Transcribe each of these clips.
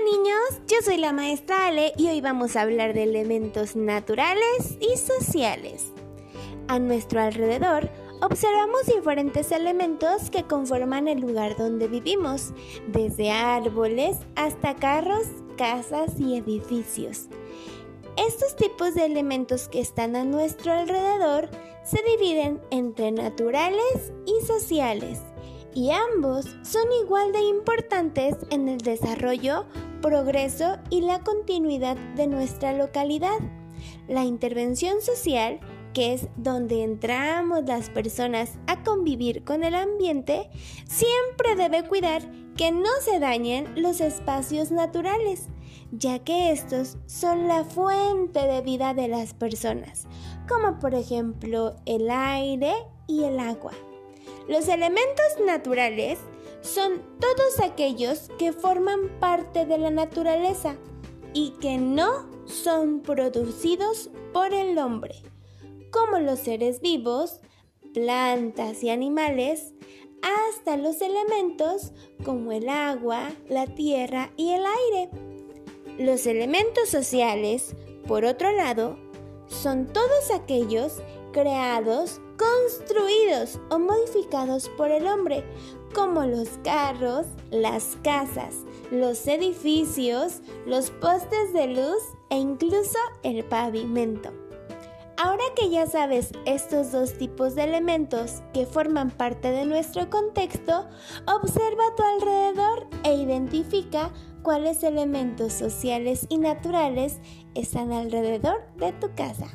niños, yo soy la maestra Ale y hoy vamos a hablar de elementos naturales y sociales. A nuestro alrededor observamos diferentes elementos que conforman el lugar donde vivimos, desde árboles hasta carros, casas y edificios. Estos tipos de elementos que están a nuestro alrededor se dividen entre naturales y sociales y ambos son igual de importantes en el desarrollo, progreso y la continuidad de nuestra localidad. La intervención social, que es donde entramos las personas a convivir con el ambiente, siempre debe cuidar que no se dañen los espacios naturales, ya que estos son la fuente de vida de las personas, como por ejemplo el aire y el agua. Los elementos naturales son todos aquellos que forman parte de la naturaleza y que no son producidos por el hombre, como los seres vivos, plantas y animales, hasta los elementos como el agua, la tierra y el aire. Los elementos sociales, por otro lado, son todos aquellos creados construidos o modificados por el hombre, como los carros, las casas, los edificios, los postes de luz e incluso el pavimento. Ahora que ya sabes estos dos tipos de elementos que forman parte de nuestro contexto, observa a tu alrededor e identifica cuáles elementos sociales y naturales están alrededor de tu casa.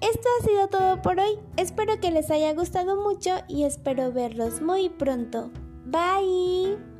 Esto ha sido todo por hoy. Espero que les haya gustado mucho y espero verlos muy pronto. Bye.